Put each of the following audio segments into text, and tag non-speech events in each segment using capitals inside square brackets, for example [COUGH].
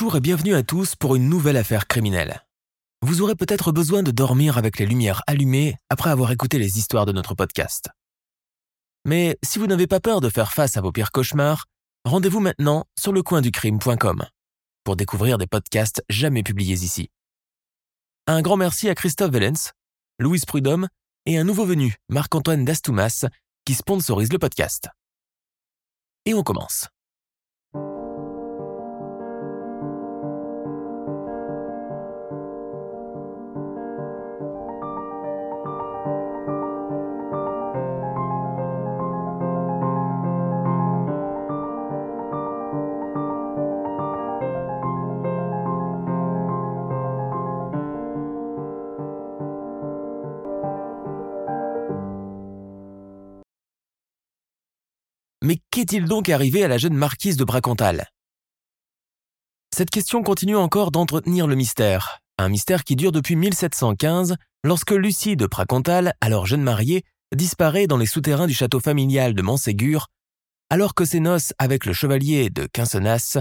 Bonjour et bienvenue à tous pour une nouvelle affaire criminelle. Vous aurez peut-être besoin de dormir avec les lumières allumées après avoir écouté les histoires de notre podcast. Mais si vous n'avez pas peur de faire face à vos pires cauchemars, rendez-vous maintenant sur lecoinducrime.com pour découvrir des podcasts jamais publiés ici. Un grand merci à Christophe Vellens, Louise Prudhomme et un nouveau venu, Marc-Antoine Dastoumas, qui sponsorise le podcast. Et on commence. Qu'est-il donc arrivé à la jeune marquise de Bracontal? Cette question continue encore d'entretenir le mystère, un mystère qui dure depuis 1715, lorsque Lucie de Bracontal, alors jeune mariée, disparaît dans les souterrains du château familial de Montségur, alors que ses noces avec le chevalier de Quincenas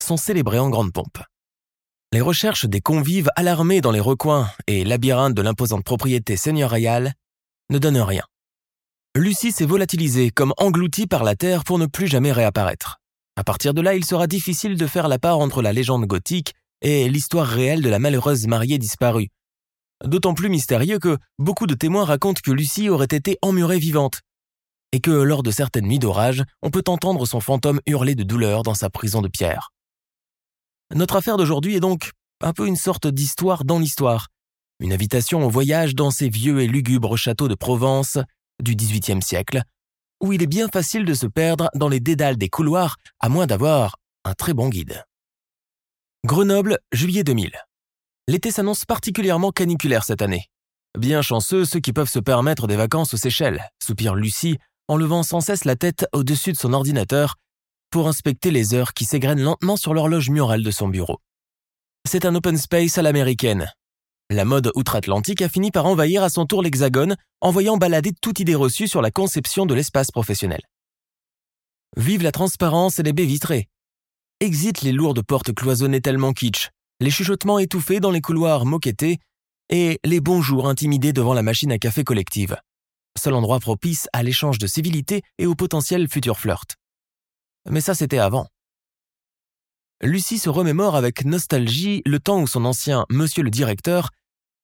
sont célébrées en grande pompe. Les recherches des convives alarmés dans les recoins et labyrinthes de l'imposante propriété seigneuriale ne donnent rien. Lucie s'est volatilisée comme engloutie par la terre pour ne plus jamais réapparaître. À partir de là, il sera difficile de faire la part entre la légende gothique et l'histoire réelle de la malheureuse mariée disparue. D'autant plus mystérieux que beaucoup de témoins racontent que Lucie aurait été emmurée vivante, et que lors de certaines nuits d'orage, on peut entendre son fantôme hurler de douleur dans sa prison de pierre. Notre affaire d'aujourd'hui est donc un peu une sorte d'histoire dans l'histoire, une invitation au voyage dans ces vieux et lugubres châteaux de Provence du XVIIIe siècle, où il est bien facile de se perdre dans les dédales des couloirs à moins d'avoir un très bon guide. Grenoble, juillet 2000. L'été s'annonce particulièrement caniculaire cette année. Bien chanceux ceux qui peuvent se permettre des vacances aux Seychelles, soupire Lucie en levant sans cesse la tête au-dessus de son ordinateur pour inspecter les heures qui s'égrènent lentement sur l'horloge murale de son bureau. C'est un open space à l'américaine, la mode outre-Atlantique a fini par envahir à son tour l'Hexagone, envoyant balader toute idée reçue sur la conception de l'espace professionnel. Vive la transparence et les baies vitrées. Exit les lourdes portes cloisonnées tellement kitsch, les chuchotements étouffés dans les couloirs moquettés et les bonjours intimidés devant la machine à café collective. Seul endroit propice à l'échange de civilité et au potentiel futur flirt. Mais ça, c'était avant. Lucie se remémore avec nostalgie le temps où son ancien monsieur le directeur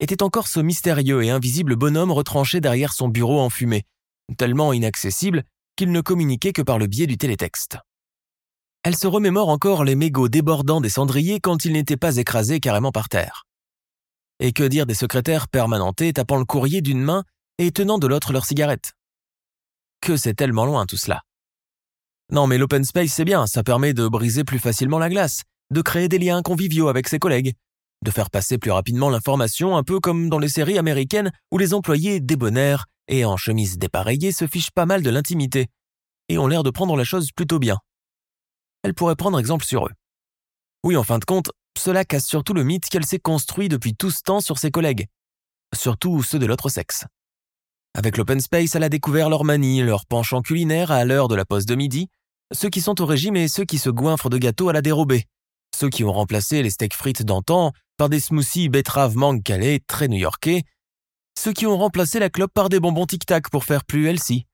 était encore ce mystérieux et invisible bonhomme retranché derrière son bureau enfumé, tellement inaccessible qu'il ne communiquait que par le biais du télétexte. Elle se remémore encore les mégots débordants des cendriers quand ils n'étaient pas écrasés carrément par terre. Et que dire des secrétaires permanentés tapant le courrier d'une main et tenant de l'autre leur cigarette? Que c'est tellement loin tout cela. Non mais l'open space c'est bien, ça permet de briser plus facilement la glace, de créer des liens conviviaux avec ses collègues, de faire passer plus rapidement l'information, un peu comme dans les séries américaines où les employés débonnaires et en chemise dépareillée se fichent pas mal de l'intimité et ont l'air de prendre la chose plutôt bien. Elle pourrait prendre exemple sur eux. Oui, en fin de compte, cela casse surtout le mythe qu'elle s'est construit depuis tout ce temps sur ses collègues, surtout ceux de l'autre sexe. Avec l'open space, elle a découvert leur manie, leur penchant culinaire à l'heure de la pause de midi, ceux qui sont au régime et ceux qui se goinfrent de gâteaux à la dérobée, ceux qui ont remplacé les steaks frites d'antan par des smoothies betterave mangue calais très new-yorkais, ceux qui ont remplacé la clope par des bonbons tic-tac pour faire plus healthy,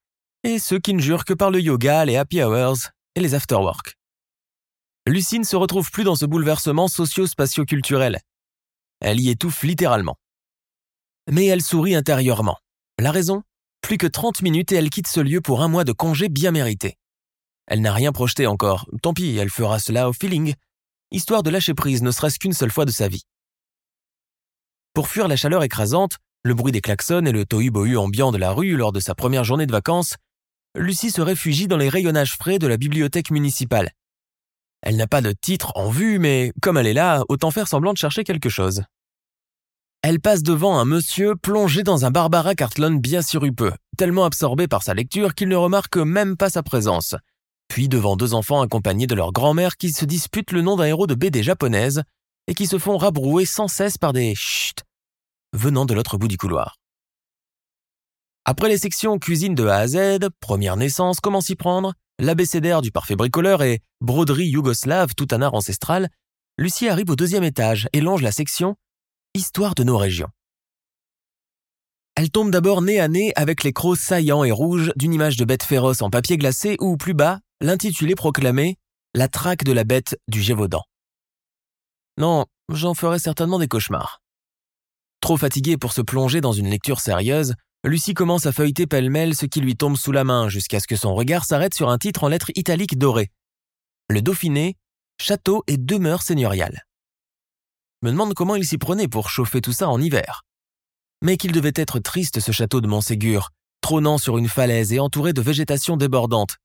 et ceux qui ne jurent que par le yoga, les happy hours et les after-work. Lucie ne se retrouve plus dans ce bouleversement socio-spatio-culturel. Elle y étouffe littéralement. Mais elle sourit intérieurement. La raison? Plus que 30 minutes et elle quitte ce lieu pour un mois de congé bien mérité. Elle n'a rien projeté encore, tant pis, elle fera cela au feeling, histoire de lâcher prise ne serait-ce qu'une seule fois de sa vie. Pour fuir la chaleur écrasante, le bruit des klaxons et le tohu-bohu ambiant de la rue lors de sa première journée de vacances, Lucie se réfugie dans les rayonnages frais de la bibliothèque municipale. Elle n'a pas de titre en vue, mais comme elle est là, autant faire semblant de chercher quelque chose. Elle passe devant un monsieur plongé dans un Barbara Cartlon bien sirupeux, tellement absorbé par sa lecture qu'il ne remarque même pas sa présence. Puis devant deux enfants accompagnés de leur grand-mère qui se disputent le nom d'un héros de BD japonaise et qui se font rabrouer sans cesse par des chut venant de l'autre bout du couloir. Après les sections cuisine de A à Z, première naissance, comment s'y prendre, l'abécédaire du parfait bricoleur et broderie yougoslave tout un art ancestral, Lucie arrive au deuxième étage et longe la section Histoire de nos régions. Elle tombe d'abord nez à nez avec les crocs saillants et rouges d'une image de bête féroce en papier glacé ou plus bas, l'intitulé proclamé La traque de la bête du Gévaudan. Non, j'en ferai certainement des cauchemars. Trop fatiguée pour se plonger dans une lecture sérieuse, Lucie commence à feuilleter pêle-mêle ce qui lui tombe sous la main jusqu'à ce que son regard s'arrête sur un titre en lettres italiques dorées. Le Dauphiné, château et demeure seigneuriale me demande comment il s'y prenait pour chauffer tout ça en hiver. Mais qu'il devait être triste ce château de Montségur, trônant sur une falaise et entouré de végétation débordante.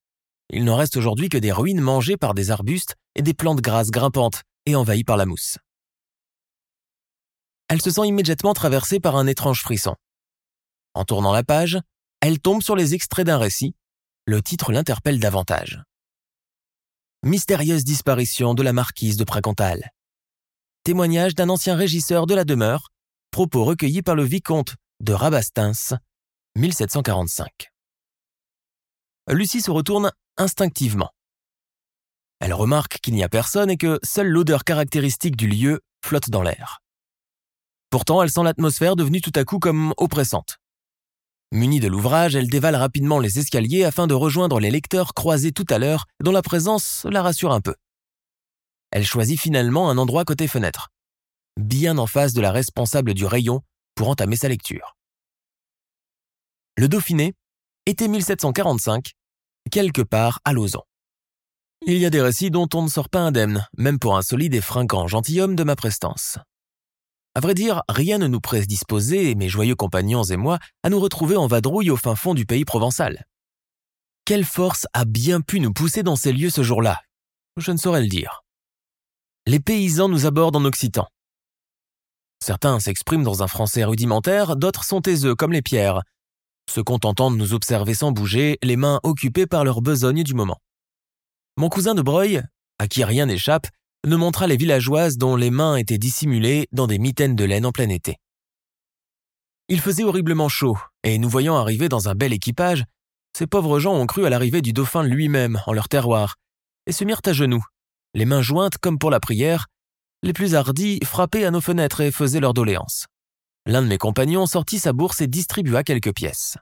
Il n'en reste aujourd'hui que des ruines mangées par des arbustes et des plantes grasses grimpantes et envahies par la mousse. Elle se sent immédiatement traversée par un étrange frisson. En tournant la page, elle tombe sur les extraits d'un récit. Le titre l'interpelle davantage. Mystérieuse disparition de la marquise de Pracantal témoignage d'un ancien régisseur de la demeure, propos recueillis par le vicomte de Rabastens, 1745. Lucie se retourne instinctivement. Elle remarque qu'il n'y a personne et que seule l'odeur caractéristique du lieu flotte dans l'air. Pourtant, elle sent l'atmosphère devenue tout à coup comme oppressante. Munie de l'ouvrage, elle dévale rapidement les escaliers afin de rejoindre les lecteurs croisés tout à l'heure, dont la présence la rassure un peu elle choisit finalement un endroit côté fenêtre, bien en face de la responsable du rayon pour entamer sa lecture. Le Dauphiné, était 1745, quelque part à Lausanne. Il y a des récits dont on ne sort pas indemne, même pour un solide et fringant gentilhomme de ma prestance. À vrai dire, rien ne nous prédisposait, mes joyeux compagnons et moi, à nous retrouver en vadrouille au fin fond du pays provençal. Quelle force a bien pu nous pousser dans ces lieux ce jour-là? Je ne saurais le dire les paysans nous abordent en occitan. Certains s'expriment dans un français rudimentaire, d'autres sont taiseux comme les pierres, se contentant de nous observer sans bouger, les mains occupées par leur besogne du moment. Mon cousin de Breuil, à qui rien n'échappe, nous montra les villageoises dont les mains étaient dissimulées dans des mitaines de laine en plein été. Il faisait horriblement chaud, et nous voyant arriver dans un bel équipage, ces pauvres gens ont cru à l'arrivée du dauphin lui-même en leur terroir, et se mirent à genoux, les mains jointes comme pour la prière, les plus hardis frappaient à nos fenêtres et faisaient leur doléance. L'un de mes compagnons sortit sa bourse et distribua quelques pièces.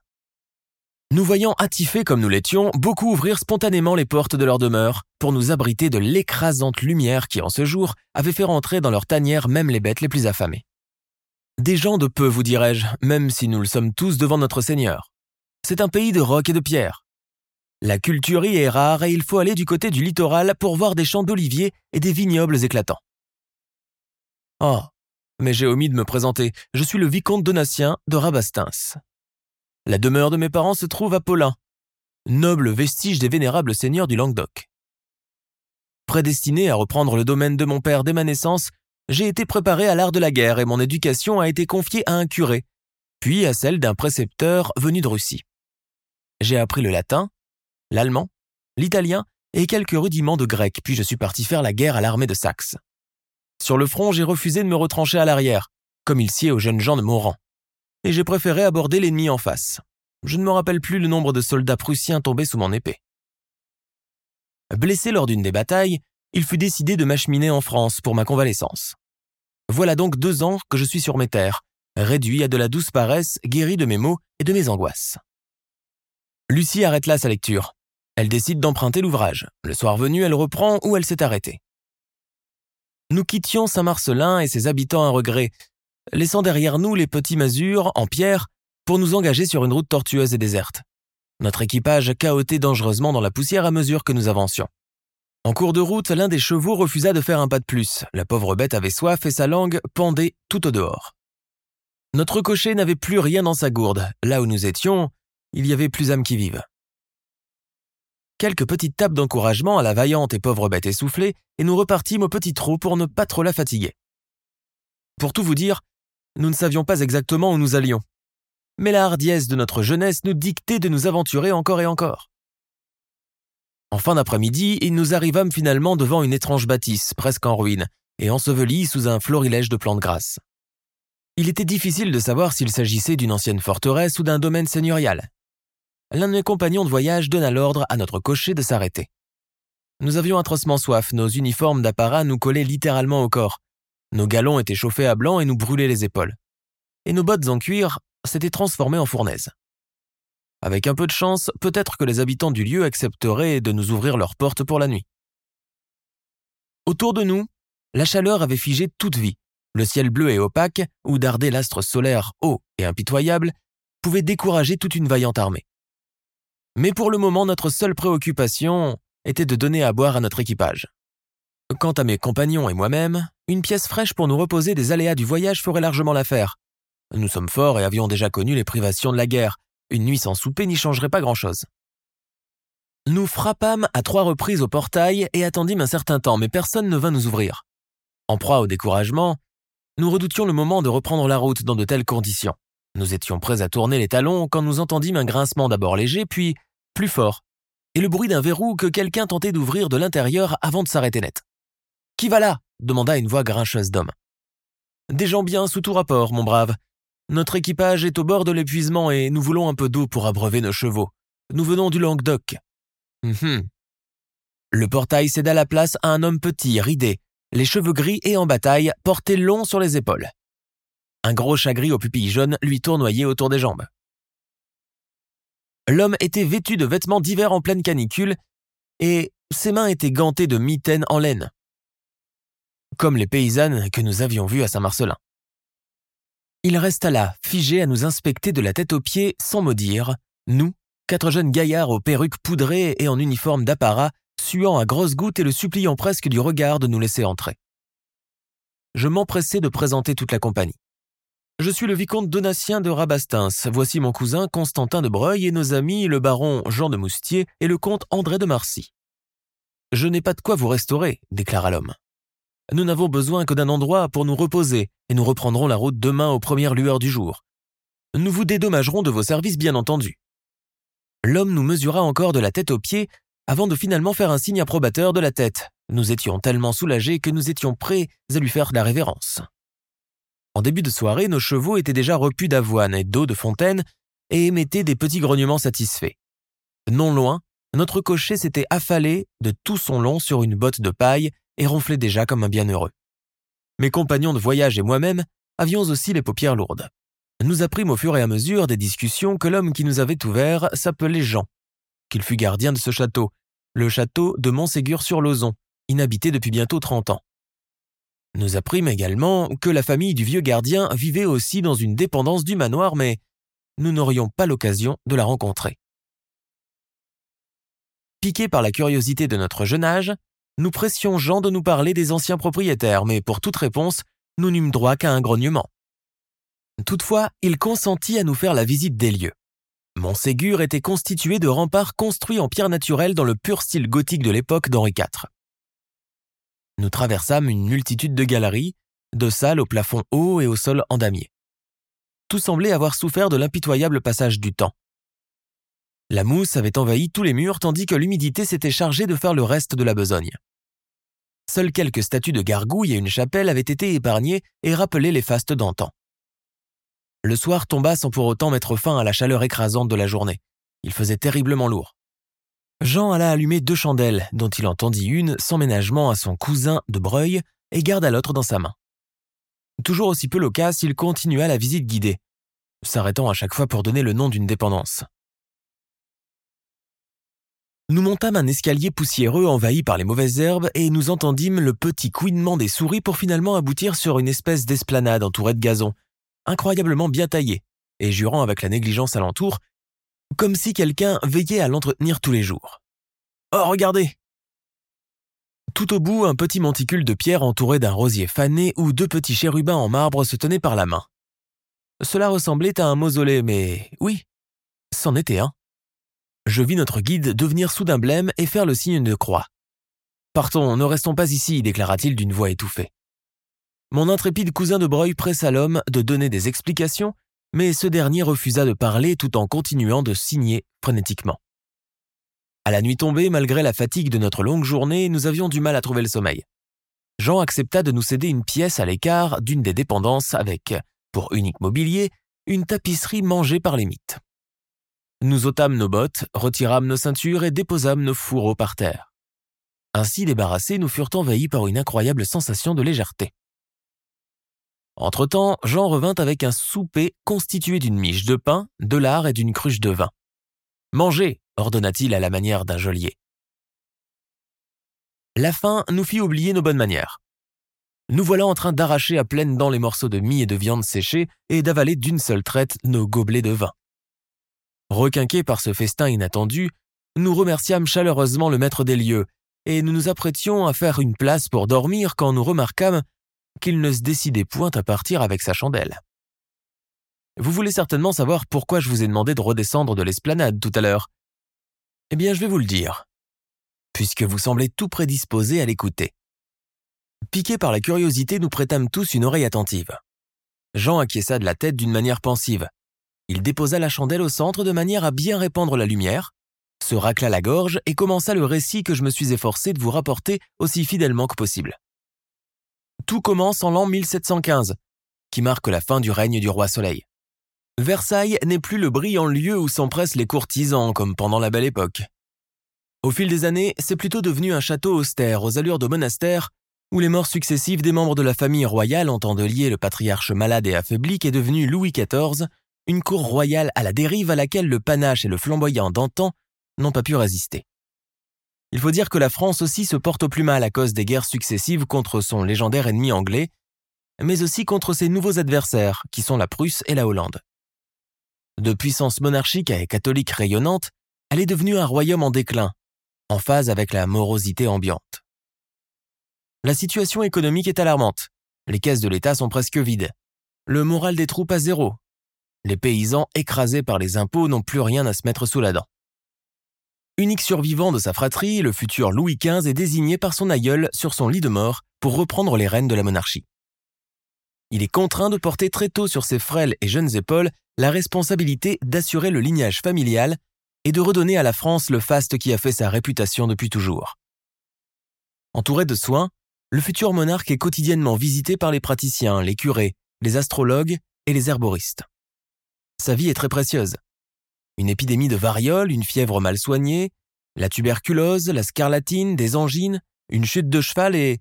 Nous voyant attifés comme nous l'étions, beaucoup ouvrirent spontanément les portes de leur demeure pour nous abriter de l'écrasante lumière qui, en ce jour, avait fait rentrer dans leur tanière même les bêtes les plus affamées. Des gens de peu, vous dirais-je, même si nous le sommes tous devant notre Seigneur. C'est un pays de rocs et de pierres. La culture y est rare et il faut aller du côté du littoral pour voir des champs d'oliviers et des vignobles éclatants. Oh, mais j'ai omis de me présenter, je suis le vicomte Donatien de Rabastens. La demeure de mes parents se trouve à Paulin, noble vestige des vénérables seigneurs du Languedoc. Prédestiné à reprendre le domaine de mon père dès ma naissance, j'ai été préparé à l'art de la guerre et mon éducation a été confiée à un curé, puis à celle d'un précepteur venu de Russie. J'ai appris le latin, l'allemand, l'italien et quelques rudiments de grec, puis je suis parti faire la guerre à l'armée de Saxe. Sur le front, j'ai refusé de me retrancher à l'arrière, comme il sied aux jeunes gens de mon rang, et j'ai préféré aborder l'ennemi en face. Je ne me rappelle plus le nombre de soldats prussiens tombés sous mon épée. Blessé lors d'une des batailles, il fut décidé de m'acheminer en France pour ma convalescence. Voilà donc deux ans que je suis sur mes terres, réduit à de la douce paresse, guéri de mes maux et de mes angoisses. Lucie arrête là sa lecture. Elle décide d'emprunter l'ouvrage. Le soir venu, elle reprend où elle s'est arrêtée. Nous quittions Saint-Marcelin et ses habitants à regret, laissant derrière nous les petits masures en pierre pour nous engager sur une route tortueuse et déserte. Notre équipage cahotait dangereusement dans la poussière à mesure que nous avancions. En cours de route, l'un des chevaux refusa de faire un pas de plus. La pauvre bête avait soif et sa langue pendait tout au dehors. Notre cocher n'avait plus rien dans sa gourde. Là où nous étions, il y avait plus âme qui vive. Quelques petites tapes d'encouragement à la vaillante et pauvre bête essoufflée, et nous repartîmes au petit trot pour ne pas trop la fatiguer. Pour tout vous dire, nous ne savions pas exactement où nous allions. Mais la hardiesse de notre jeunesse nous dictait de nous aventurer encore et encore. En fin d'après-midi, nous arrivâmes finalement devant une étrange bâtisse, presque en ruine, et ensevelie sous un florilège de plantes grasses. Il était difficile de savoir s'il s'agissait d'une ancienne forteresse ou d'un domaine seigneurial. L'un de mes compagnons de voyage donna l'ordre à notre cocher de s'arrêter. Nous avions atrocement soif, nos uniformes d'apparat nous collaient littéralement au corps. Nos galons étaient chauffés à blanc et nous brûlaient les épaules. Et nos bottes en cuir s'étaient transformées en fournaises. Avec un peu de chance, peut-être que les habitants du lieu accepteraient de nous ouvrir leurs portes pour la nuit. Autour de nous, la chaleur avait figé toute vie. Le ciel bleu et opaque, où dardait l'astre solaire haut et impitoyable, pouvait décourager toute une vaillante armée. Mais pour le moment, notre seule préoccupation était de donner à boire à notre équipage. Quant à mes compagnons et moi-même, une pièce fraîche pour nous reposer des aléas du voyage ferait largement l'affaire. Nous sommes forts et avions déjà connu les privations de la guerre, une nuit sans souper n'y changerait pas grand-chose. Nous frappâmes à trois reprises au portail et attendîmes un certain temps, mais personne ne vint nous ouvrir. En proie au découragement, nous redoutions le moment de reprendre la route dans de telles conditions. Nous étions prêts à tourner les talons quand nous entendîmes un grincement d'abord léger, puis plus fort, et le bruit d'un verrou que quelqu'un tentait d'ouvrir de l'intérieur avant de s'arrêter net. Qui va là? demanda une voix grincheuse d'homme. Des gens bien sous tout rapport, mon brave, notre équipage est au bord de l'épuisement et nous voulons un peu d'eau pour abreuver nos chevaux. Nous venons du Languedoc. Mhm. Le portail céda la place à un homme petit, ridé, les cheveux gris et en bataille, portés longs sur les épaules. Un gros chat gris aux pupilles jaunes lui tournoyait autour des jambes. L'homme était vêtu de vêtements d'hiver en pleine canicule, et ses mains étaient gantées de mitaines en laine, comme les paysannes que nous avions vues à Saint-Marcelin. Il resta là, figé à nous inspecter de la tête aux pieds sans mot dire, nous, quatre jeunes gaillards aux perruques poudrées et en uniforme d'apparat, suant à grosses gouttes et le suppliant presque du regard de nous laisser entrer. Je m'empressai de présenter toute la compagnie. Je suis le vicomte Donatien de Rabastins, voici mon cousin Constantin de Breuil et nos amis le baron Jean de Moustier et le comte André de Marcy. Je n'ai pas de quoi vous restaurer, déclara l'homme. Nous n'avons besoin que d'un endroit pour nous reposer, et nous reprendrons la route demain aux premières lueurs du jour. Nous vous dédommagerons de vos services, bien entendu. L'homme nous mesura encore de la tête aux pieds avant de finalement faire un signe approbateur de la tête. Nous étions tellement soulagés que nous étions prêts à lui faire la révérence. En début de soirée, nos chevaux étaient déjà repus d'avoine et d'eau de fontaine et émettaient des petits grognements satisfaits. Non loin, notre cocher s'était affalé de tout son long sur une botte de paille et ronflait déjà comme un bienheureux. Mes compagnons de voyage et moi-même avions aussi les paupières lourdes. Nous apprîmes au fur et à mesure des discussions que l'homme qui nous avait ouvert s'appelait Jean, qu'il fut gardien de ce château, le château de Montségur sur Lozon, inhabité depuis bientôt trente ans. Nous apprîmes également que la famille du vieux gardien vivait aussi dans une dépendance du manoir, mais nous n'aurions pas l'occasion de la rencontrer. Piqués par la curiosité de notre jeune âge, nous pressions Jean de nous parler des anciens propriétaires, mais pour toute réponse, nous n'eûmes droit qu'à un grognement. Toutefois, il consentit à nous faire la visite des lieux. Montségur était constitué de remparts construits en pierre naturelle dans le pur style gothique de l'époque d'Henri IV. Nous traversâmes une multitude de galeries, de salles au plafond haut et au sol en damier. Tout semblait avoir souffert de l'impitoyable passage du temps. La mousse avait envahi tous les murs tandis que l'humidité s'était chargée de faire le reste de la besogne. Seules quelques statues de gargouilles et une chapelle avaient été épargnées et rappelaient les fastes d'antan. Le soir tomba sans pour autant mettre fin à la chaleur écrasante de la journée. Il faisait terriblement lourd. Jean alla allumer deux chandelles, dont il entendit une sans ménagement à son cousin de Breuil et garda l'autre dans sa main. Toujours aussi peu loquace, il continua la visite guidée, s'arrêtant à chaque fois pour donner le nom d'une dépendance. Nous montâmes un escalier poussiéreux envahi par les mauvaises herbes et nous entendîmes le petit couinement des souris pour finalement aboutir sur une espèce d'esplanade entourée de gazon, incroyablement bien taillée, et jurant avec la négligence alentour, comme si quelqu'un veillait à l'entretenir tous les jours. Oh, regardez Tout au bout, un petit monticule de pierre entouré d'un rosier fané où deux petits chérubins en marbre se tenaient par la main. Cela ressemblait à un mausolée, mais oui, c'en était un. Je vis notre guide devenir soudain blême et faire le signe de croix. Partons, ne restons pas ici, déclara-t-il d'une voix étouffée. Mon intrépide cousin de Breuil pressa l'homme de donner des explications, mais ce dernier refusa de parler tout en continuant de signer frénétiquement. À la nuit tombée, malgré la fatigue de notre longue journée, nous avions du mal à trouver le sommeil. Jean accepta de nous céder une pièce à l'écart d'une des dépendances avec, pour unique mobilier, une tapisserie mangée par les mythes. Nous ôtâmes nos bottes, retirâmes nos ceintures et déposâmes nos fourreaux par terre. Ainsi débarrassés, nous furent envahis par une incroyable sensation de légèreté. Entre-temps, Jean revint avec un souper constitué d'une miche de pain, de lard et d'une cruche de vin. Mangez, ordonna-t-il à la manière d'un geôlier. La faim nous fit oublier nos bonnes manières. Nous voilà en train d'arracher à pleines dents les morceaux de mie et de viande séchée et d'avaler d'une seule traite nos gobelets de vin. Requinqués par ce festin inattendu, nous remerciâmes chaleureusement le maître des lieux, et nous nous apprêtions à faire une place pour dormir quand nous remarquâmes qu'il ne se décidait point à partir avec sa chandelle. Vous voulez certainement savoir pourquoi je vous ai demandé de redescendre de l'esplanade tout à l'heure. Eh bien, je vais vous le dire, puisque vous semblez tout prédisposé à l'écouter. Piqués par la curiosité, nous prêtâmes tous une oreille attentive. Jean acquiesça de la tête d'une manière pensive. Il déposa la chandelle au centre de manière à bien répandre la lumière, se racla la gorge et commença le récit que je me suis efforcé de vous rapporter aussi fidèlement que possible. Tout commence en l'an 1715, qui marque la fin du règne du roi Soleil. Versailles n'est plus le brillant lieu où s'empressent les courtisans comme pendant la belle époque. Au fil des années, c'est plutôt devenu un château austère aux allures de monastère où les morts successives des membres de la famille royale en lier le patriarche malade et affaibli qui est devenu Louis XIV, une cour royale à la dérive à laquelle le panache et le flamboyant d'antan n'ont pas pu résister. Il faut dire que la France aussi se porte au plus mal à cause des guerres successives contre son légendaire ennemi anglais, mais aussi contre ses nouveaux adversaires, qui sont la Prusse et la Hollande. De puissance monarchique et catholique rayonnante, elle est devenue un royaume en déclin, en phase avec la morosité ambiante. La situation économique est alarmante. Les caisses de l'État sont presque vides. Le moral des troupes à zéro. Les paysans écrasés par les impôts n'ont plus rien à se mettre sous la dent. Unique survivant de sa fratrie, le futur Louis XV est désigné par son aïeul sur son lit de mort pour reprendre les rênes de la monarchie. Il est contraint de porter très tôt sur ses frêles et jeunes épaules la responsabilité d'assurer le lignage familial et de redonner à la France le faste qui a fait sa réputation depuis toujours. Entouré de soins, le futur monarque est quotidiennement visité par les praticiens, les curés, les astrologues et les herboristes. Sa vie est très précieuse une épidémie de variole, une fièvre mal soignée, la tuberculose, la scarlatine, des angines, une chute de cheval et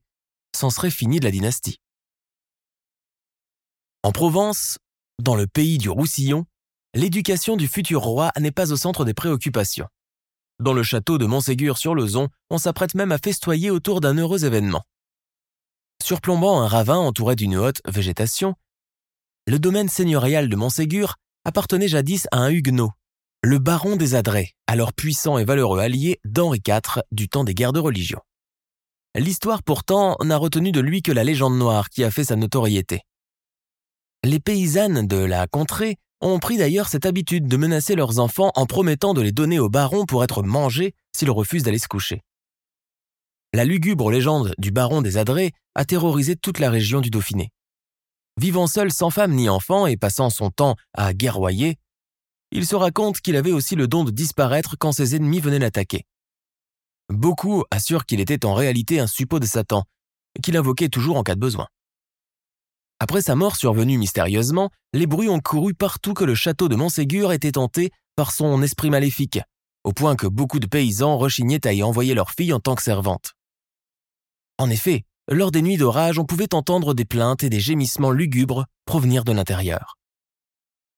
c'en serait fini de la dynastie. En Provence, dans le pays du Roussillon, l'éducation du futur roi n'est pas au centre des préoccupations. Dans le château de Montségur-sur-Lezon, on s'apprête même à festoyer autour d'un heureux événement. Surplombant un ravin entouré d'une haute végétation, le domaine seigneurial de Montségur appartenait jadis à un huguenot, le baron des Adrets, alors puissant et valeureux allié d'Henri IV du temps des guerres de religion. L'histoire pourtant n'a retenu de lui que la légende noire qui a fait sa notoriété. Les paysannes de la contrée ont pris d'ailleurs cette habitude de menacer leurs enfants en promettant de les donner au baron pour être mangés s'ils refusent d'aller se coucher. La lugubre légende du baron des Adrets a terrorisé toute la région du Dauphiné. Vivant seul sans femme ni enfant et passant son temps à guerroyer, il se raconte qu'il avait aussi le don de disparaître quand ses ennemis venaient l'attaquer. Beaucoup assurent qu'il était en réalité un suppôt de Satan, qu'il invoquait toujours en cas de besoin. Après sa mort survenue mystérieusement, les bruits ont couru partout que le château de Montségur était tenté par son esprit maléfique, au point que beaucoup de paysans rechignaient à y envoyer leurs filles en tant que servantes. En effet, lors des nuits d'orage, on pouvait entendre des plaintes et des gémissements lugubres provenir de l'intérieur.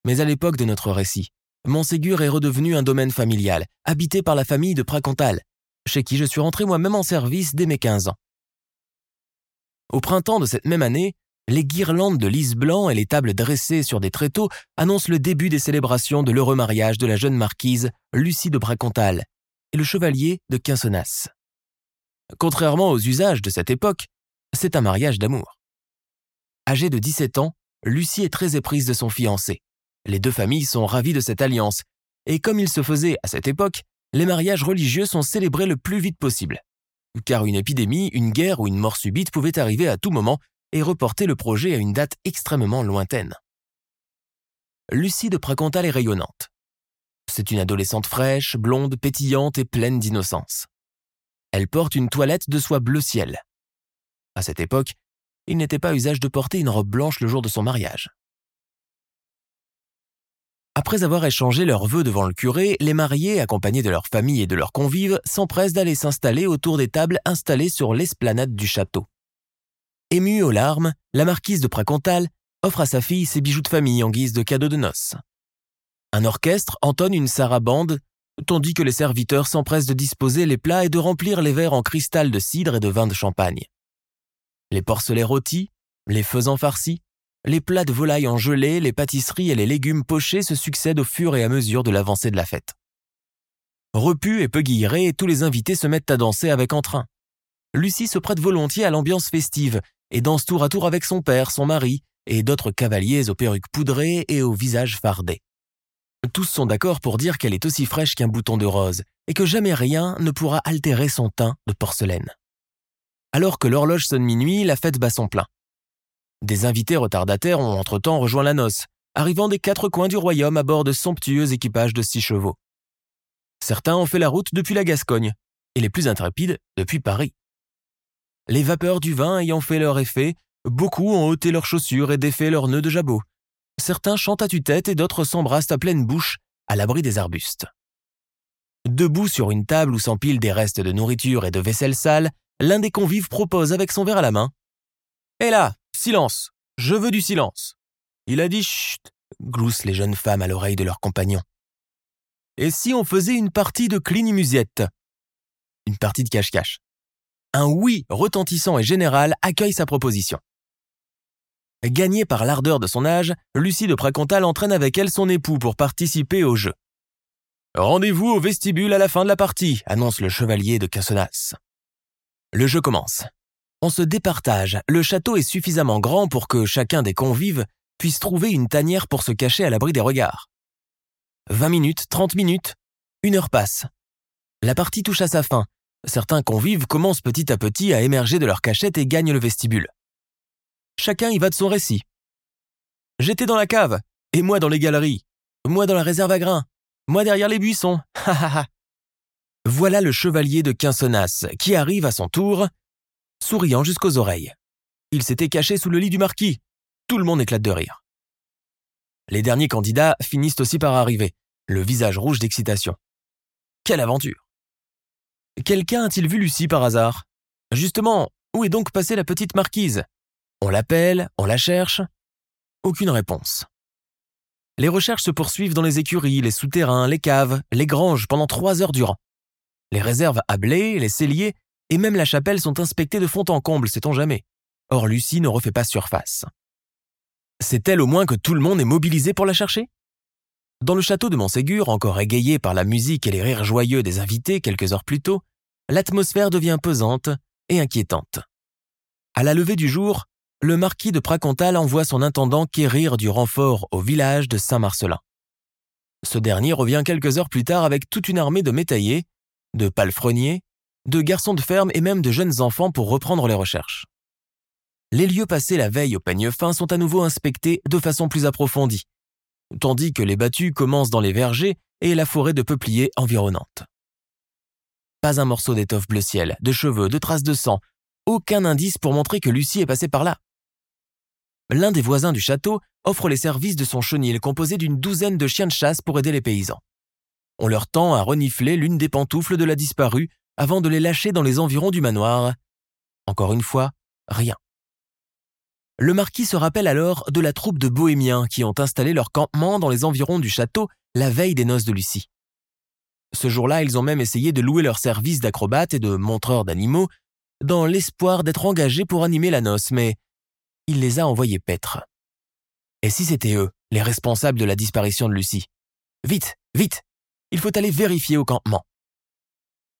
Mais à l'époque de notre récit, Montségur est redevenu un domaine familial, habité par la famille de Pracontal, chez qui je suis rentré moi-même en service dès mes 15 ans. Au printemps de cette même année, les guirlandes de lys blanc et les tables dressées sur des tréteaux annoncent le début des célébrations de l'heureux mariage de la jeune marquise Lucie de Bracontal et le chevalier de Quincenas. contrairement aux usages de cette époque, c'est un mariage d'amour. Âgée de 17 ans, Lucie est très éprise de son fiancé. Les deux familles sont ravies de cette alliance, et comme il se faisait à cette époque, les mariages religieux sont célébrés le plus vite possible. Car une épidémie, une guerre ou une mort subite pouvait arriver à tout moment et reporter le projet à une date extrêmement lointaine. Lucie de Pracontal est rayonnante. C'est une adolescente fraîche, blonde, pétillante et pleine d'innocence. Elle porte une toilette de soie bleu ciel. À cette époque, il n'était pas usage de porter une robe blanche le jour de son mariage. Après avoir échangé leurs vœux devant le curé, les mariés, accompagnés de leur famille et de leurs convives, s'empressent d'aller s'installer autour des tables installées sur l'esplanade du château. Émue aux larmes, la marquise de Pracontal offre à sa fille ses bijoux de famille en guise de cadeau de noces. Un orchestre entonne une sarabande, tandis que les serviteurs s'empressent de disposer les plats et de remplir les verres en cristal de cidre et de vin de champagne. Les porcelets rôtis, les faisans farcis, les plats de volaille en gelée, les pâtisseries et les légumes pochés se succèdent au fur et à mesure de l'avancée de la fête. Repus et peu guillerés, tous les invités se mettent à danser avec entrain. Lucie se prête volontiers à l'ambiance festive et danse tour à tour avec son père, son mari et d'autres cavaliers aux perruques poudrées et aux visages fardés. Tous sont d'accord pour dire qu'elle est aussi fraîche qu'un bouton de rose et que jamais rien ne pourra altérer son teint de porcelaine. Alors que l'horloge sonne minuit, la fête bat son plein. Des invités retardataires ont entre-temps rejoint la noce, arrivant des quatre coins du royaume à bord de somptueux équipages de six chevaux. Certains ont fait la route depuis la Gascogne, et les plus intrépides depuis Paris. Les vapeurs du vin ayant fait leur effet, beaucoup ont ôté leurs chaussures et défait leurs nœuds de jabot. Certains chantent à tue-tête et d'autres s'embrassent à pleine bouche, à l'abri des arbustes. Debout sur une table où s'empilent des restes de nourriture et de vaisselle sale, l'un des convives propose avec son verre à la main. Hé là, silence, je veux du silence. Il a dit chut, gloussent les jeunes femmes à l'oreille de leurs compagnons. Et si on faisait une partie de clinimusette Une partie de cache-cache. Un oui retentissant et général accueille sa proposition. Gagnée par l'ardeur de son âge, Lucie de Pracontal entraîne avec elle son époux pour participer au jeu. Rendez-vous au vestibule à la fin de la partie, annonce le chevalier de Cassonas. Le jeu commence. On se départage, le château est suffisamment grand pour que chacun des convives puisse trouver une tanière pour se cacher à l'abri des regards. 20 minutes, 30 minutes, une heure passe. La partie touche à sa fin. Certains convives commencent petit à petit à émerger de leur cachette et gagnent le vestibule. Chacun y va de son récit. J'étais dans la cave, et moi dans les galeries, moi dans la réserve à grains, moi derrière les buissons. [LAUGHS] voilà le chevalier de Quinsonas qui arrive à son tour, souriant jusqu'aux oreilles. Il s'était caché sous le lit du marquis. Tout le monde éclate de rire. Les derniers candidats finissent aussi par arriver, le visage rouge d'excitation. Quelle aventure Quelqu'un a-t-il vu Lucie par hasard? Justement, où est donc passée la petite marquise? On l'appelle, on la cherche? Aucune réponse. Les recherches se poursuivent dans les écuries, les souterrains, les caves, les granges pendant trois heures durant. Les réserves à blé, les celliers et même la chapelle sont inspectées de fond en comble, sait-on jamais. Or Lucie ne refait pas surface. C'est-elle au moins que tout le monde est mobilisé pour la chercher? Dans le château de Montségur, encore égayé par la musique et les rires joyeux des invités quelques heures plus tôt, l'atmosphère devient pesante et inquiétante. À la levée du jour, le marquis de Pracontal envoie son intendant quérir du renfort au village de Saint-Marcelin. Ce dernier revient quelques heures plus tard avec toute une armée de métayers, de palefreniers, de garçons de ferme et même de jeunes enfants pour reprendre les recherches. Les lieux passés la veille au peigne fin sont à nouveau inspectés de façon plus approfondie, tandis que les battues commencent dans les vergers et la forêt de peupliers environnante. Pas un morceau d'étoffe bleu ciel, de cheveux, de traces de sang, aucun indice pour montrer que Lucie est passée par là l'un des voisins du château offre les services de son chenil composé d'une douzaine de chiens de chasse pour aider les paysans. On leur tend à renifler l'une des pantoufles de la disparue avant de les lâcher dans les environs du manoir. Encore une fois, rien. Le marquis se rappelle alors de la troupe de bohémiens qui ont installé leur campement dans les environs du château la veille des noces de Lucie. Ce jour-là, ils ont même essayé de louer leurs services d'acrobates et de montreurs d'animaux dans l'espoir d'être engagés pour animer la noce, mais il les a envoyés paître. Et si c'était eux, les responsables de la disparition de Lucie? Vite, vite Il faut aller vérifier au campement.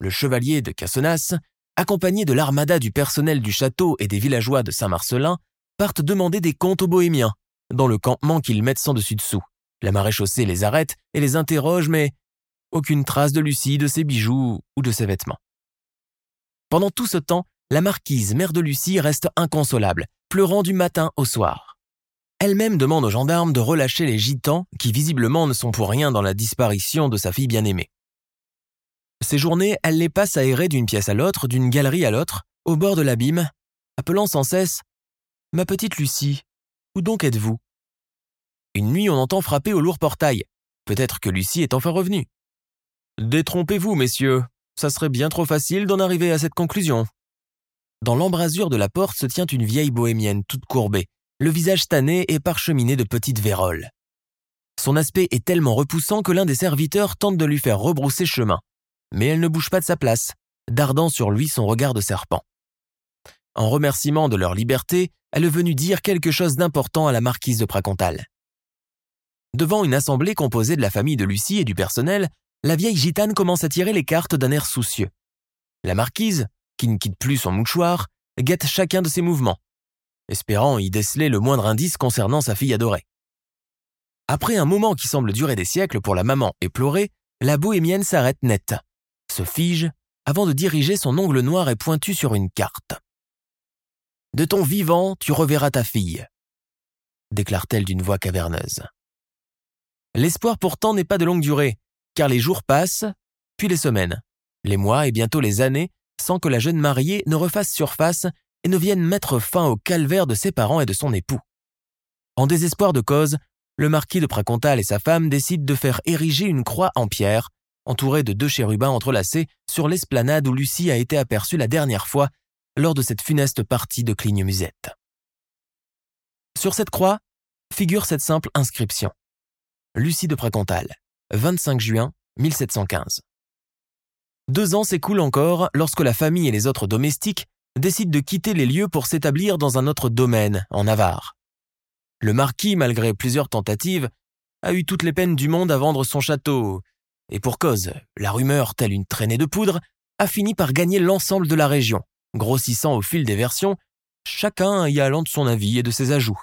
Le chevalier de Cassonas accompagnés de l'armada du personnel du château et des villageois de Saint-Marcelin, partent demander des comptes aux bohémiens, dans le campement qu'ils mettent sans dessus-dessous. La maréchaussée les arrête et les interroge, mais aucune trace de Lucie, de ses bijoux ou de ses vêtements. Pendant tout ce temps, la marquise, mère de Lucie, reste inconsolable, pleurant du matin au soir. Elle-même demande aux gendarmes de relâcher les gitans qui visiblement ne sont pour rien dans la disparition de sa fille bien-aimée. Ces journées, elle les passe aérées d'une pièce à l'autre, d'une galerie à l'autre, au bord de l'abîme, appelant sans cesse Ma petite Lucie, où donc êtes-vous? Une nuit, on entend frapper au lourd portail. Peut-être que Lucie est enfin revenue. Détrompez-vous, messieurs, ça serait bien trop facile d'en arriver à cette conclusion. Dans l'embrasure de la porte se tient une vieille bohémienne toute courbée, le visage tanné et parcheminé de petites véroles. Son aspect est tellement repoussant que l'un des serviteurs tente de lui faire rebrousser chemin mais elle ne bouge pas de sa place, dardant sur lui son regard de serpent. En remerciement de leur liberté, elle est venue dire quelque chose d'important à la marquise de Pracontal. Devant une assemblée composée de la famille de Lucie et du personnel, la vieille gitane commence à tirer les cartes d'un air soucieux. La marquise, qui ne quitte plus son mouchoir, guette chacun de ses mouvements, espérant y déceler le moindre indice concernant sa fille adorée. Après un moment qui semble durer des siècles pour la maman éplorée, la bohémienne s'arrête nette fige avant de diriger son ongle noir et pointu sur une carte. De ton vivant, tu reverras ta fille, déclare-t-elle d'une voix caverneuse. L'espoir pourtant n'est pas de longue durée, car les jours passent, puis les semaines, les mois et bientôt les années, sans que la jeune mariée ne refasse surface et ne vienne mettre fin au calvaire de ses parents et de son époux. En désespoir de cause, le marquis de Pracontal et sa femme décident de faire ériger une croix en pierre entouré de deux chérubins entrelacés sur l'esplanade où Lucie a été aperçue la dernière fois lors de cette funeste partie de cligne-musette. Sur cette croix figure cette simple inscription. Lucie de Précontal, 25 juin 1715. Deux ans s'écoulent encore lorsque la famille et les autres domestiques décident de quitter les lieux pour s'établir dans un autre domaine, en Navarre. Le marquis, malgré plusieurs tentatives, a eu toutes les peines du monde à vendre son château, et pour cause, la rumeur, telle une traînée de poudre, a fini par gagner l'ensemble de la région, grossissant au fil des versions, chacun y allant de son avis et de ses ajouts,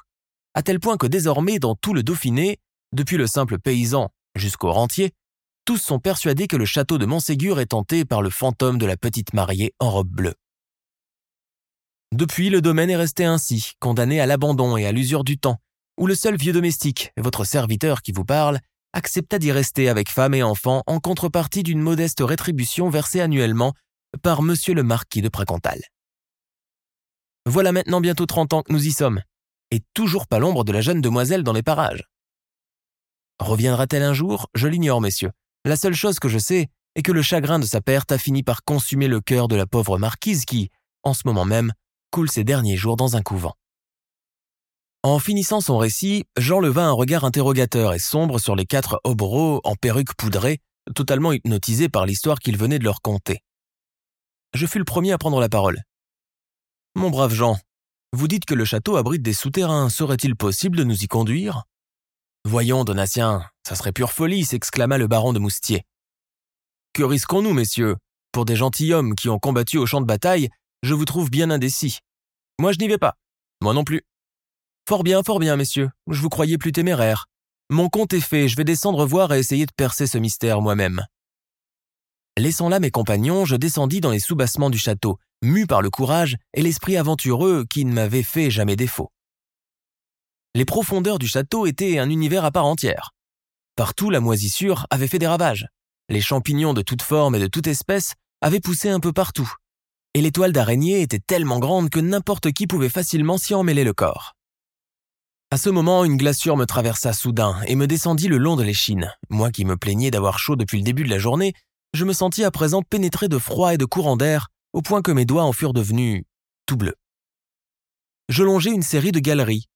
à tel point que désormais dans tout le Dauphiné, depuis le simple paysan jusqu'au rentier, tous sont persuadés que le château de Montségur est hanté par le fantôme de la petite mariée en robe bleue. Depuis, le domaine est resté ainsi, condamné à l'abandon et à l'usure du temps, où le seul vieux domestique, votre serviteur qui vous parle, accepta d'y rester avec femme et enfants en contrepartie d'une modeste rétribution versée annuellement par monsieur le marquis de Pracontal. Voilà maintenant bientôt trente ans que nous y sommes, et toujours pas l'ombre de la jeune demoiselle dans les parages. Reviendra-t-elle un jour? Je l'ignore, messieurs. La seule chose que je sais est que le chagrin de sa perte a fini par consumer le cœur de la pauvre marquise qui, en ce moment même, coule ses derniers jours dans un couvent. En finissant son récit, Jean leva un regard interrogateur et sombre sur les quatre hobereaux en perruque poudrée, totalement hypnotisés par l'histoire qu'il venait de leur conter. Je fus le premier à prendre la parole. Mon brave Jean, vous dites que le château abrite des souterrains, serait-il possible de nous y conduire Voyons, Donatien, ça serait pure folie, s'exclama le baron de Moustier. Que risquons-nous, messieurs? Pour des gentilshommes qui ont combattu au champ de bataille, je vous trouve bien indécis. Moi, je n'y vais pas. Moi non plus. Fort bien, fort bien, messieurs. Je vous croyais plus téméraire. Mon compte est fait, je vais descendre voir et essayer de percer ce mystère moi-même. Laissant là mes compagnons, je descendis dans les soubassements du château, mu par le courage et l'esprit aventureux qui ne m'avait fait jamais défaut. Les profondeurs du château étaient un univers à part entière. Partout, la moisissure avait fait des ravages. Les champignons de toute forme et de toute espèce avaient poussé un peu partout. Et l'étoile d'araignée était tellement grande que n'importe qui pouvait facilement s'y emmêler le corps. À ce moment, une glaçure me traversa soudain et me descendit le long de l'échine. Moi qui me plaignais d'avoir chaud depuis le début de la journée, je me sentis à présent pénétré de froid et de courant d'air, au point que mes doigts en furent devenus tout bleus. Je longeai une série de galeries,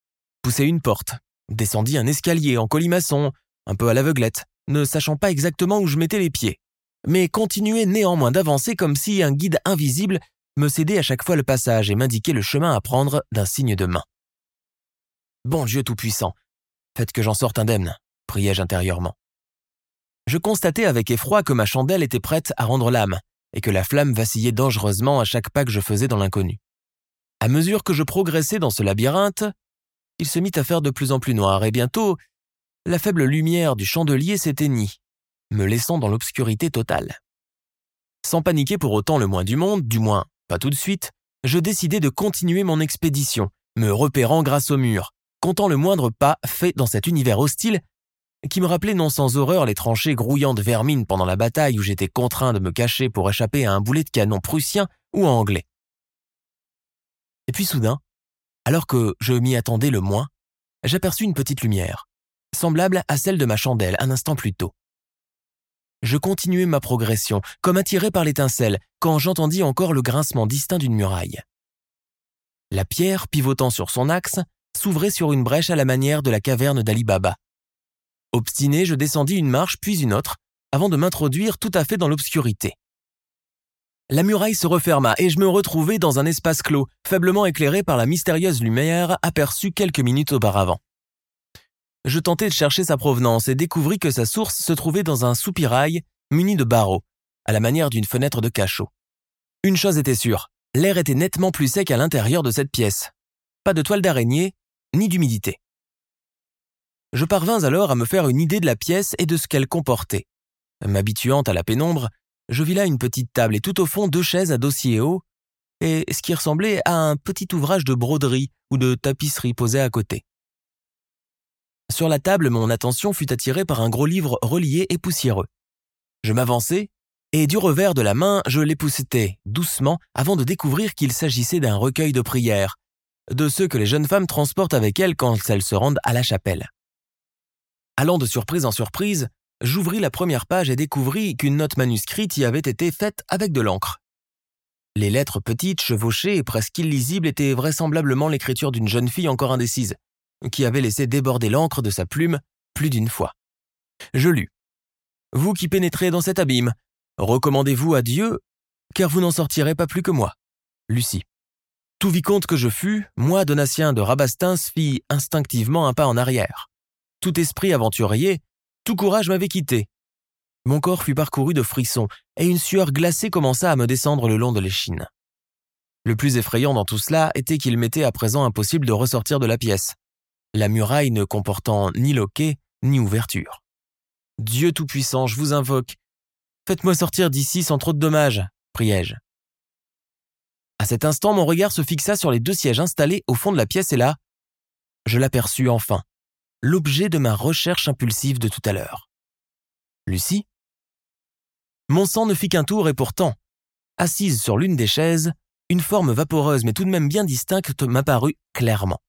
poussai une porte, descendis un escalier en colimaçon, un peu à l'aveuglette, ne sachant pas exactement où je mettais les pieds, mais continuai néanmoins d'avancer comme si un guide invisible me cédait à chaque fois le passage et m'indiquait le chemin à prendre d'un signe de main. Bon Dieu Tout-Puissant, faites que j'en sorte indemne, priai-je intérieurement. Je constatai avec effroi que ma chandelle était prête à rendre l'âme, et que la flamme vacillait dangereusement à chaque pas que je faisais dans l'inconnu. À mesure que je progressais dans ce labyrinthe, il se mit à faire de plus en plus noir et bientôt, la faible lumière du chandelier s'éteignit, me laissant dans l'obscurité totale. Sans paniquer pour autant le moins du monde, du moins pas tout de suite, je décidai de continuer mon expédition, me repérant grâce au mur, comptant le moindre pas fait dans cet univers hostile qui me rappelait non sans horreur les tranchées grouillantes de vermine pendant la bataille où j'étais contraint de me cacher pour échapper à un boulet de canon prussien ou anglais. Et puis soudain, alors que je m'y attendais le moins, j'aperçus une petite lumière, semblable à celle de ma chandelle un instant plus tôt. Je continuai ma progression, comme attiré par l'étincelle, quand j'entendis encore le grincement distinct d'une muraille. La pierre, pivotant sur son axe, s'ouvrait sur une brèche à la manière de la caverne d'Ali Baba. Obstiné, je descendis une marche puis une autre, avant de m'introduire tout à fait dans l'obscurité. La muraille se referma et je me retrouvai dans un espace clos, faiblement éclairé par la mystérieuse lumière aperçue quelques minutes auparavant. Je tentai de chercher sa provenance et découvris que sa source se trouvait dans un soupirail muni de barreaux, à la manière d'une fenêtre de cachot. Une chose était sûre, l'air était nettement plus sec à l'intérieur de cette pièce. Pas de toile d'araignée, ni d'humidité. Je parvins alors à me faire une idée de la pièce et de ce qu'elle comportait. M'habituant à la pénombre, je vis là une petite table et tout au fond deux chaises à dossier haut, et ce qui ressemblait à un petit ouvrage de broderie ou de tapisserie posé à côté. Sur la table, mon attention fut attirée par un gros livre relié et poussiéreux. Je m'avançai, et du revers de la main, je l'époussetai doucement avant de découvrir qu'il s'agissait d'un recueil de prières, de ceux que les jeunes femmes transportent avec elles quand elles se rendent à la chapelle. Allant de surprise en surprise, j'ouvris la première page et découvris qu'une note manuscrite y avait été faite avec de l'encre. Les lettres petites, chevauchées et presque illisibles étaient vraisemblablement l'écriture d'une jeune fille encore indécise, qui avait laissé déborder l'encre de sa plume plus d'une fois. Je lus. Vous qui pénétrez dans cet abîme, recommandez-vous à Dieu, car vous n'en sortirez pas plus que moi. Lucie. Tout vicomte que je fus, moi, Donatien de Rabastins, fit instinctivement un pas en arrière tout esprit aventurier, tout courage m'avait quitté. Mon corps fut parcouru de frissons, et une sueur glacée commença à me descendre le long de l'échine. Le plus effrayant dans tout cela était qu'il m'était à présent impossible de ressortir de la pièce, la muraille ne comportant ni loquet ni ouverture. Dieu Tout-Puissant, je vous invoque, faites-moi sortir d'ici sans trop de dommages, priai-je. À cet instant, mon regard se fixa sur les deux sièges installés au fond de la pièce et là, je l'aperçus enfin, l'objet de ma recherche impulsive de tout à l'heure. Lucie? Mon sang ne fit qu'un tour et pourtant, assise sur l'une des chaises, une forme vaporeuse mais tout de même bien distincte m'apparut clairement.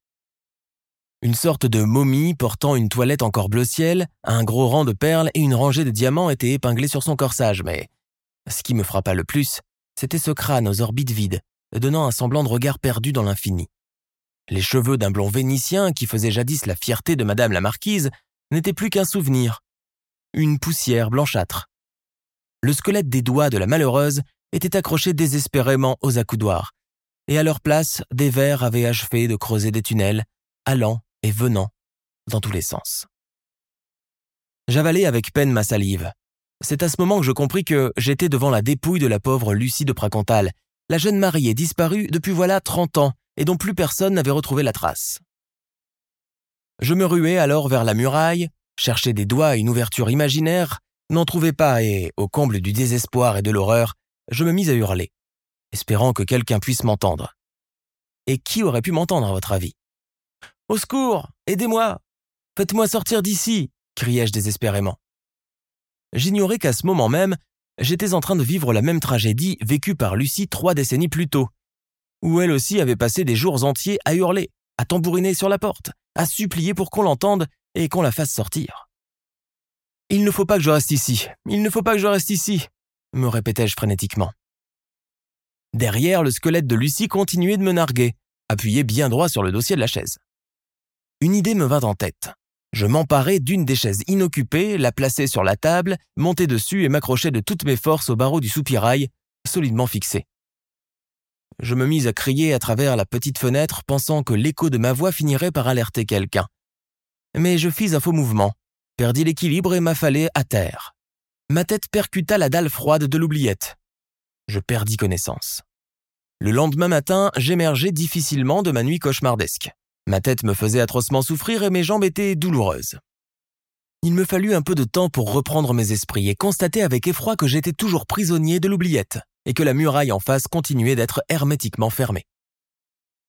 Une sorte de momie portant une toilette encore bleu ciel, un gros rang de perles et une rangée de diamants étaient épinglés sur son corsage, mais ce qui me frappa le plus, c'était ce crâne aux orbites vides, donnant un semblant de regard perdu dans l'infini. Les cheveux d'un blond vénitien qui faisait jadis la fierté de Madame la Marquise n'étaient plus qu'un souvenir, une poussière blanchâtre. Le squelette des doigts de la malheureuse était accroché désespérément aux accoudoirs, et à leur place, des vers avaient achevé de creuser des tunnels, allant et venant, dans tous les sens. J'avalai avec peine ma salive. C'est à ce moment que je compris que j'étais devant la dépouille de la pauvre Lucie de Pracontal, la jeune mariée disparue depuis voilà trente ans et dont plus personne n'avait retrouvé la trace. Je me ruai alors vers la muraille, cherchais des doigts une ouverture imaginaire, n'en trouvais pas et, au comble du désespoir et de l'horreur, je me mis à hurler, espérant que quelqu'un puisse m'entendre. Et qui aurait pu m'entendre à votre avis? Au secours Aidez-moi Faites-moi sortir d'ici criai-je désespérément. J'ignorais qu'à ce moment même, j'étais en train de vivre la même tragédie vécue par Lucie trois décennies plus tôt, où elle aussi avait passé des jours entiers à hurler, à tambouriner sur la porte, à supplier pour qu'on l'entende et qu'on la fasse sortir. Il ne faut pas que je reste ici, il ne faut pas que je reste ici, me répétais-je frénétiquement. Derrière, le squelette de Lucie continuait de me narguer, appuyé bien droit sur le dossier de la chaise. Une idée me vint en tête. Je m'emparai d'une des chaises inoccupées, la plaçai sur la table, montai dessus et m'accrochai de toutes mes forces au barreau du soupirail, solidement fixé. Je me mis à crier à travers la petite fenêtre, pensant que l'écho de ma voix finirait par alerter quelqu'un. Mais je fis un faux mouvement, perdis l'équilibre et m'affalai à terre. Ma tête percuta la dalle froide de l'oubliette. je perdis connaissance. Le lendemain matin, j'émergeais difficilement de ma nuit cauchemardesque. Ma tête me faisait atrocement souffrir et mes jambes étaient douloureuses. Il me fallut un peu de temps pour reprendre mes esprits et constater avec effroi que j'étais toujours prisonnier de l'oubliette et que la muraille en face continuait d'être hermétiquement fermée.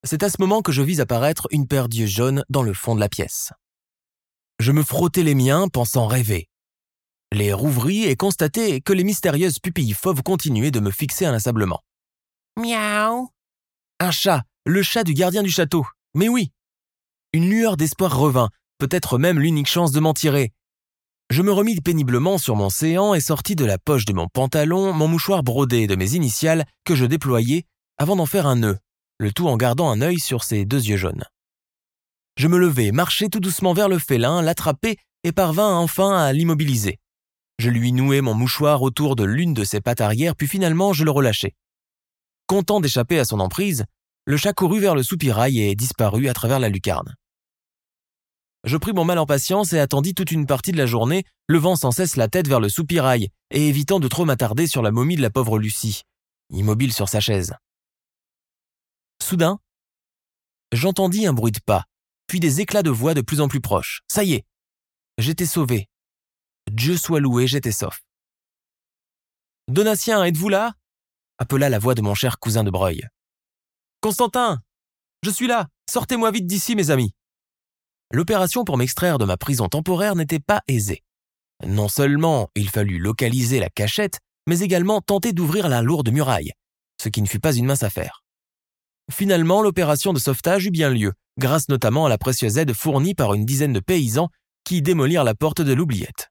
C'est à ce moment que je vis apparaître une paire d'yeux jaunes dans le fond de la pièce. Je me frottais les miens, pensant rêver. Les rouvris et constatai que les mystérieuses pupilles fauves continuaient de me fixer inlassablement. Miaou. Un chat, le chat du gardien du château. Mais oui. Une lueur d'espoir revint, peut-être même l'unique chance de m'en tirer. Je me remis péniblement sur mon séant et sortis de la poche de mon pantalon mon mouchoir brodé de mes initiales que je déployais avant d'en faire un nœud le tout en gardant un œil sur ses deux yeux jaunes. Je me levai, marchai tout doucement vers le félin, l'attrapai et parvins enfin à l'immobiliser. Je lui nouai mon mouchoir autour de l'une de ses pattes arrière, puis finalement je le relâchai. Content d'échapper à son emprise, le chat courut vers le soupirail et disparut à travers la lucarne. Je pris mon mal en patience et attendis toute une partie de la journée, levant sans cesse la tête vers le soupirail et évitant de trop m'attarder sur la momie de la pauvre Lucie, immobile sur sa chaise. Soudain, j'entendis un bruit de pas, puis des éclats de voix de plus en plus proches. Ça y est, j'étais sauvé. Dieu soit loué, j'étais sauf. Donatien, êtes-vous là? appela la voix de mon cher cousin de Breuil. Constantin, je suis là, sortez-moi vite d'ici, mes amis. L'opération pour m'extraire de ma prison temporaire n'était pas aisée. Non seulement il fallut localiser la cachette, mais également tenter d'ouvrir la lourde muraille, ce qui ne fut pas une mince affaire. Finalement, l'opération de sauvetage eut bien lieu, grâce notamment à la précieuse aide fournie par une dizaine de paysans qui démolirent la porte de l'oubliette.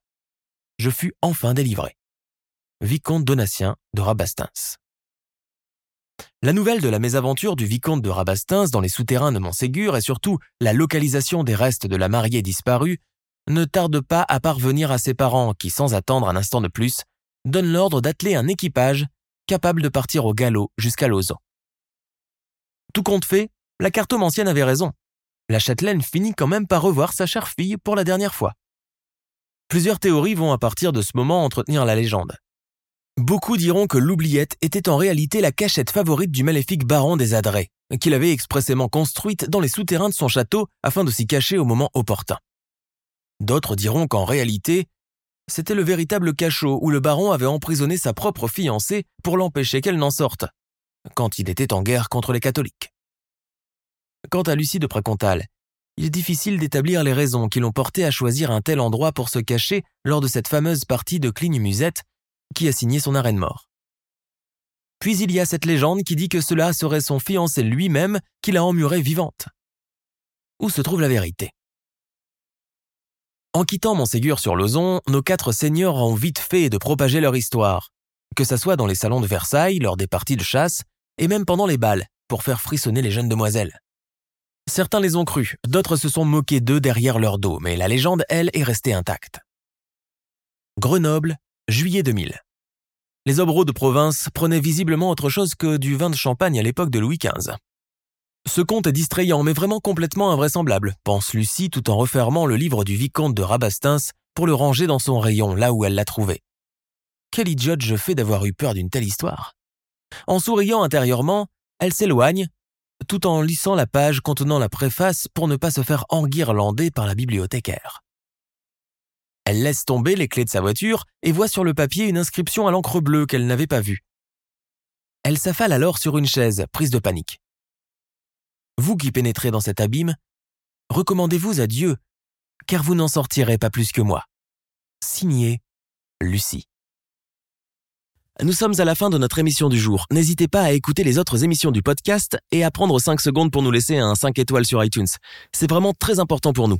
Je fus enfin délivré. Vicomte Donatien de Rabastins. La nouvelle de la mésaventure du vicomte de Rabastins dans les souterrains de Montségur et surtout la localisation des restes de la mariée disparue ne tarde pas à parvenir à ses parents qui, sans attendre un instant de plus, donnent l'ordre d'atteler un équipage capable de partir au galop jusqu'à Lausanne. Tout compte fait, la cartomancienne avait raison. La châtelaine finit quand même par revoir sa chère fille pour la dernière fois. Plusieurs théories vont à partir de ce moment entretenir la légende. Beaucoup diront que l'oubliette était en réalité la cachette favorite du maléfique baron des Adrets, qu'il avait expressément construite dans les souterrains de son château afin de s'y cacher au moment opportun. D'autres diront qu'en réalité, c'était le véritable cachot où le baron avait emprisonné sa propre fiancée pour l'empêcher qu'elle n'en sorte, quand il était en guerre contre les catholiques. Quant à Lucie de Précontal, il est difficile d'établir les raisons qui l'ont porté à choisir un tel endroit pour se cacher lors de cette fameuse partie de Cligne-Musette qui a signé son arène mort. Puis il y a cette légende qui dit que cela serait son fiancé lui-même qui l'a emmurée vivante. Où se trouve la vérité? En quittant Montségur sur Lozon, nos quatre seigneurs ont vite fait de propager leur histoire, que ce soit dans les salons de Versailles, lors des parties de chasse, et même pendant les balles, pour faire frissonner les jeunes demoiselles. Certains les ont crus, d'autres se sont moqués d'eux derrière leur dos, mais la légende, elle, est restée intacte. Grenoble, juillet 2000. Les obreaux de province prenaient visiblement autre chose que du vin de champagne à l'époque de Louis XV. Ce conte est distrayant, mais vraiment complètement invraisemblable, pense Lucie tout en refermant le livre du vicomte de Rabastins pour le ranger dans son rayon, là où elle l'a trouvé. Quelle idiote je fais d'avoir eu peur d'une telle histoire. En souriant intérieurement, elle s'éloigne, tout en lissant la page contenant la préface pour ne pas se faire enguirlander par la bibliothécaire. Elle laisse tomber les clés de sa voiture et voit sur le papier une inscription à l'encre bleue qu'elle n'avait pas vue. Elle s'affale alors sur une chaise, prise de panique. Vous qui pénétrez dans cet abîme, recommandez-vous à Dieu, car vous n'en sortirez pas plus que moi. Signé Lucie. Nous sommes à la fin de notre émission du jour. N'hésitez pas à écouter les autres émissions du podcast et à prendre 5 secondes pour nous laisser un 5 étoiles sur iTunes. C'est vraiment très important pour nous.